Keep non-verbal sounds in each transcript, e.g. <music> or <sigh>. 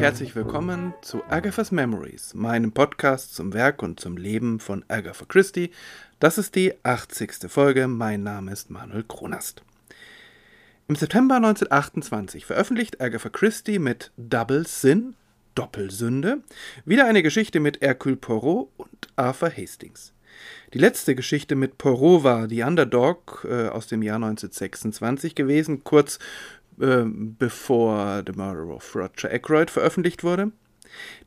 herzlich willkommen zu Agatha's Memories, meinem Podcast zum Werk und zum Leben von Agatha Christie. Das ist die 80. Folge. Mein Name ist Manuel Kronast. Im September 1928 veröffentlicht Agatha Christie mit Double Sin, Doppelsünde, wieder eine Geschichte mit Hercule Poirot und Arthur Hastings. Die letzte Geschichte mit Poirot war The Underdog äh, aus dem Jahr 1926 gewesen, kurz äh, bevor The Murder of Roger Ackroyd veröffentlicht wurde.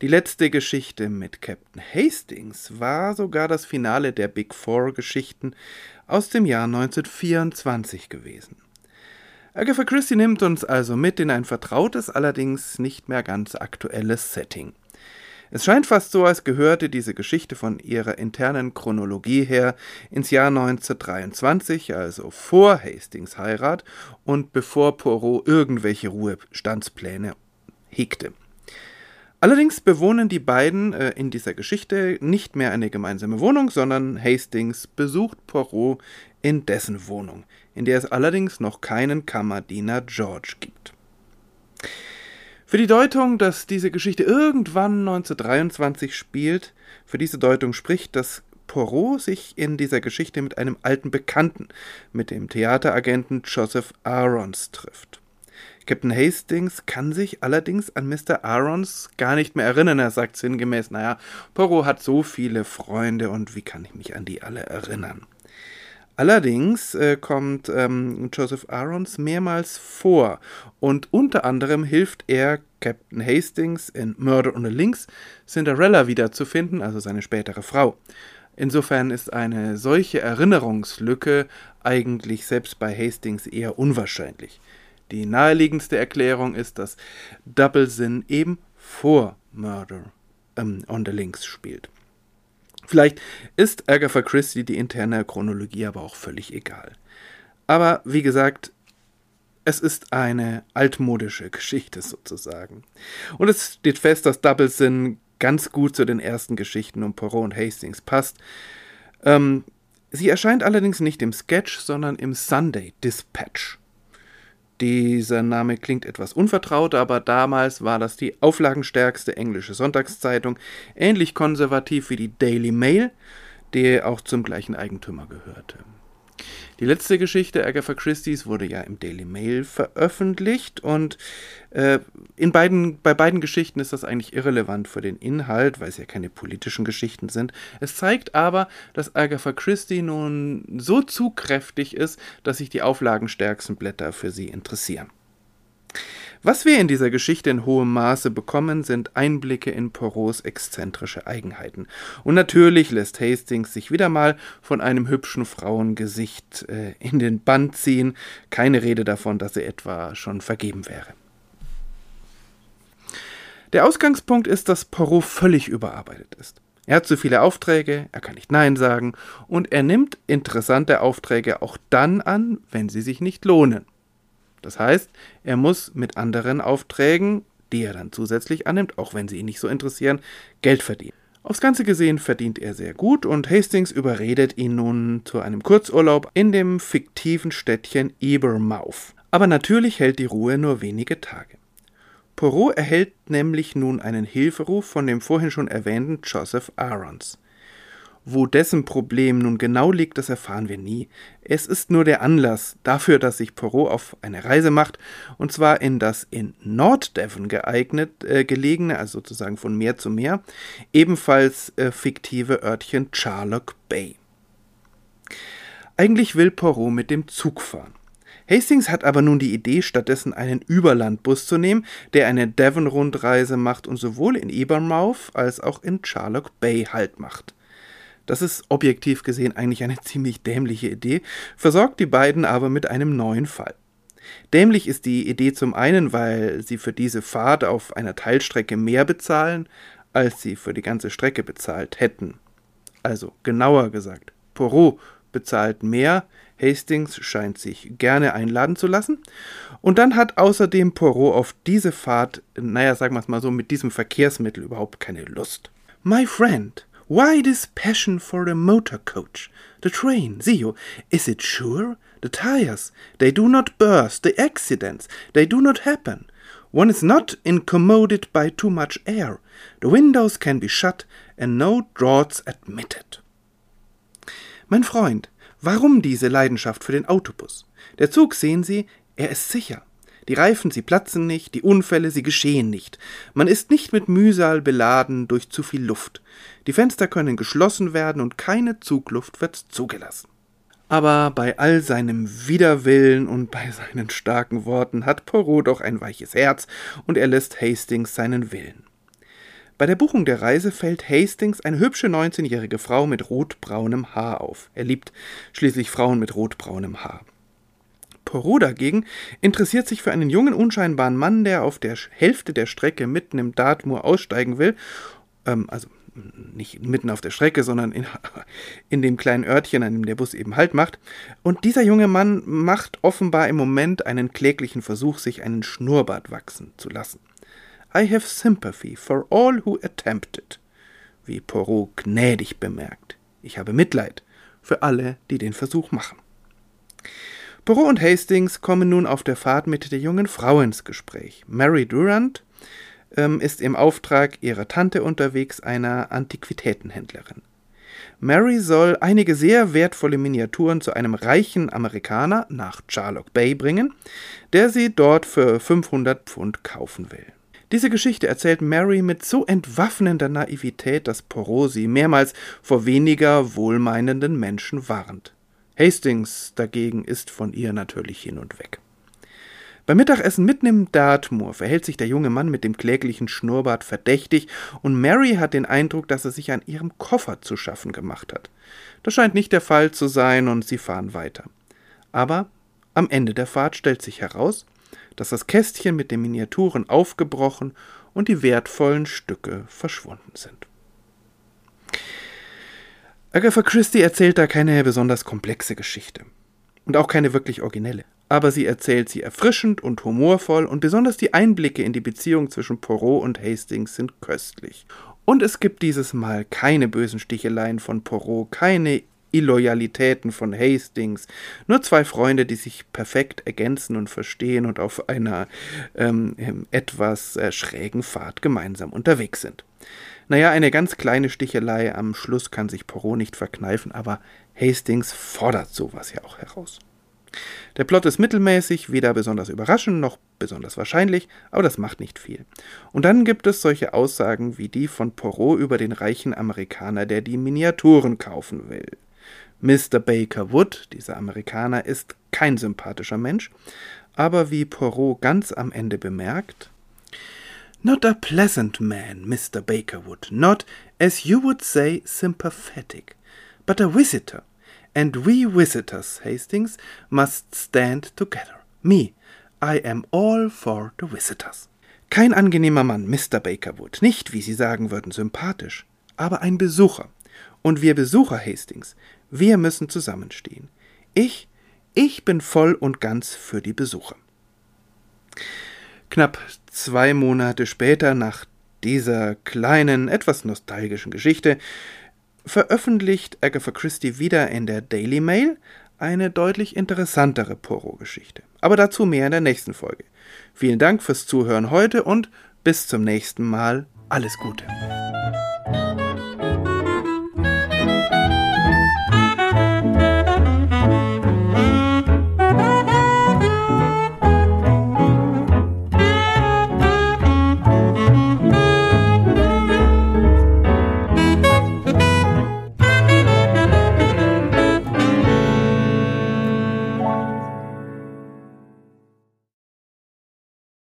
Die letzte Geschichte mit Captain Hastings war sogar das Finale der Big Four Geschichten aus dem Jahr 1924 gewesen. Agatha Christie nimmt uns also mit in ein vertrautes, allerdings nicht mehr ganz aktuelles Setting. Es scheint fast so, als gehörte diese Geschichte von ihrer internen Chronologie her ins Jahr 1923, also vor Hastings Heirat und bevor Poirot irgendwelche Ruhestandspläne hegte. Allerdings bewohnen die beiden äh, in dieser Geschichte nicht mehr eine gemeinsame Wohnung, sondern Hastings besucht Poirot in dessen Wohnung, in der es allerdings noch keinen Kammerdiener George gibt. Für die Deutung, dass diese Geschichte irgendwann 1923 spielt, für diese Deutung spricht, dass Poirot sich in dieser Geschichte mit einem alten Bekannten, mit dem Theateragenten Joseph Arons trifft. Captain Hastings kann sich allerdings an Mr. Arons gar nicht mehr erinnern. Er sagt sinngemäß, naja, Poirot hat so viele Freunde und wie kann ich mich an die alle erinnern? Allerdings äh, kommt ähm, Joseph Arons mehrmals vor und unter anderem hilft er Captain Hastings in Murder on the Links Cinderella wiederzufinden, also seine spätere Frau. Insofern ist eine solche Erinnerungslücke eigentlich selbst bei Hastings eher unwahrscheinlich. Die naheliegendste Erklärung ist, dass Double Sin eben vor Murder ähm, on the Links spielt. Vielleicht ist Agatha Christie die interne Chronologie aber auch völlig egal. Aber wie gesagt, es ist eine altmodische Geschichte sozusagen. Und es steht fest, dass Double Sin ganz gut zu den ersten Geschichten um Poirot und Hastings passt. Ähm, sie erscheint allerdings nicht im Sketch, sondern im Sunday Dispatch. Dieser Name klingt etwas unvertraut, aber damals war das die auflagenstärkste englische Sonntagszeitung, ähnlich konservativ wie die Daily Mail, die auch zum gleichen Eigentümer gehörte. Die letzte Geschichte Agatha Christie's wurde ja im Daily Mail veröffentlicht und äh, in beiden, bei beiden Geschichten ist das eigentlich irrelevant für den Inhalt, weil es ja keine politischen Geschichten sind. Es zeigt aber, dass Agatha Christie nun so zugkräftig ist, dass sich die auflagenstärksten Blätter für sie interessieren. Was wir in dieser Geschichte in hohem Maße bekommen, sind Einblicke in Poirots exzentrische Eigenheiten. Und natürlich lässt Hastings sich wieder mal von einem hübschen Frauengesicht äh, in den Bann ziehen. Keine Rede davon, dass er etwa schon vergeben wäre. Der Ausgangspunkt ist, dass Poirot völlig überarbeitet ist. Er hat zu viele Aufträge, er kann nicht Nein sagen und er nimmt interessante Aufträge auch dann an, wenn sie sich nicht lohnen. Das heißt, er muss mit anderen Aufträgen, die er dann zusätzlich annimmt, auch wenn sie ihn nicht so interessieren, Geld verdienen. Aufs Ganze gesehen verdient er sehr gut und Hastings überredet ihn nun zu einem Kurzurlaub in dem fiktiven Städtchen Ebermouth. Aber natürlich hält die Ruhe nur wenige Tage. Poirot erhält nämlich nun einen Hilferuf von dem vorhin schon erwähnten Joseph Arons. Wo dessen Problem nun genau liegt, das erfahren wir nie. Es ist nur der Anlass dafür, dass sich Poirot auf eine Reise macht, und zwar in das in Norddevon geeignet äh, gelegene, also sozusagen von Meer zu Meer, ebenfalls äh, fiktive Örtchen Charlock Bay. Eigentlich will Poirot mit dem Zug fahren. Hastings hat aber nun die Idee, stattdessen einen Überlandbus zu nehmen, der eine Devon-Rundreise macht und sowohl in Ebermouth als auch in Charlock Bay Halt macht. Das ist objektiv gesehen eigentlich eine ziemlich dämliche Idee, versorgt die beiden aber mit einem neuen Fall. Dämlich ist die Idee zum einen, weil sie für diese Fahrt auf einer Teilstrecke mehr bezahlen, als sie für die ganze Strecke bezahlt hätten. Also genauer gesagt, Poirot bezahlt mehr, Hastings scheint sich gerne einladen zu lassen. Und dann hat außerdem Poirot auf diese Fahrt, naja, sagen wir es mal so, mit diesem Verkehrsmittel überhaupt keine Lust. My friend, Why this passion for the motor coach? The train, see you. Is it sure? The tires, they do not burst. The accidents, they do not happen. One is not incommoded by too much air. The windows can be shut and no draughts admitted. Mein Freund, warum diese Leidenschaft für den Autobus? Der Zug, sehen Sie, er ist sicher. Die Reifen, sie platzen nicht, die Unfälle, sie geschehen nicht. Man ist nicht mit Mühsal beladen durch zu viel Luft. Die Fenster können geschlossen werden und keine Zugluft wird zugelassen. Aber bei all seinem Widerwillen und bei seinen starken Worten hat Poirot doch ein weiches Herz und er lässt Hastings seinen Willen. Bei der Buchung der Reise fällt Hastings eine hübsche 19-jährige Frau mit rotbraunem Haar auf. Er liebt schließlich Frauen mit rotbraunem Haar. Poirot dagegen interessiert sich für einen jungen, unscheinbaren Mann, der auf der Hälfte der Strecke mitten im Dartmoor aussteigen will, ähm, also nicht mitten auf der Strecke, sondern in, <laughs> in dem kleinen Örtchen, an dem der Bus eben Halt macht. Und dieser junge Mann macht offenbar im Moment einen kläglichen Versuch, sich einen Schnurrbart wachsen zu lassen. I have sympathy for all who attempt it, wie Poirot gnädig bemerkt. Ich habe Mitleid für alle, die den Versuch machen. Poirot und Hastings kommen nun auf der Fahrt mit der jungen Frau ins Gespräch. Mary Durant ähm, ist im Auftrag ihrer Tante unterwegs, einer Antiquitätenhändlerin. Mary soll einige sehr wertvolle Miniaturen zu einem reichen Amerikaner nach Charlock Bay bringen, der sie dort für 500 Pfund kaufen will. Diese Geschichte erzählt Mary mit so entwaffnender Naivität, dass Poirot sie mehrmals vor weniger wohlmeinenden Menschen warnt. Hastings dagegen ist von ihr natürlich hin und weg. Beim Mittagessen mitten im Dartmoor verhält sich der junge Mann mit dem kläglichen Schnurrbart verdächtig und Mary hat den Eindruck, dass er sich an ihrem Koffer zu schaffen gemacht hat. Das scheint nicht der Fall zu sein und sie fahren weiter. Aber am Ende der Fahrt stellt sich heraus, dass das Kästchen mit den Miniaturen aufgebrochen und die wertvollen Stücke verschwunden sind. Agatha Christie erzählt da keine besonders komplexe Geschichte. Und auch keine wirklich originelle. Aber sie erzählt sie erfrischend und humorvoll und besonders die Einblicke in die Beziehung zwischen Poirot und Hastings sind köstlich. Und es gibt dieses Mal keine bösen Sticheleien von Poirot, keine Illoyalitäten von Hastings, nur zwei Freunde, die sich perfekt ergänzen und verstehen und auf einer ähm, etwas äh, schrägen Fahrt gemeinsam unterwegs sind. Naja, eine ganz kleine Stichelei am Schluss kann sich Poirot nicht verkneifen, aber Hastings fordert sowas ja auch heraus. Der Plot ist mittelmäßig, weder besonders überraschend noch besonders wahrscheinlich, aber das macht nicht viel. Und dann gibt es solche Aussagen wie die von Poirot über den reichen Amerikaner, der die Miniaturen kaufen will. Mr. Baker Wood, dieser Amerikaner, ist kein sympathischer Mensch, aber wie Poirot ganz am Ende bemerkt, Not a pleasant man, Mr. Bakerwood, not, as you would say, sympathetic, but a visitor, and we visitors, Hastings, must stand together. Me, I am all for the visitors. Kein angenehmer Mann, Mr. Bakerwood, nicht, wie Sie sagen würden, sympathisch, aber ein Besucher. Und wir Besucher, Hastings, wir müssen zusammenstehen. Ich, ich bin voll und ganz für die Besucher. Knapp zwei Monate später, nach dieser kleinen, etwas nostalgischen Geschichte, veröffentlicht Agatha Christie wieder in der Daily Mail eine deutlich interessantere Poirot-Geschichte. Aber dazu mehr in der nächsten Folge. Vielen Dank fürs Zuhören heute und bis zum nächsten Mal. Alles Gute.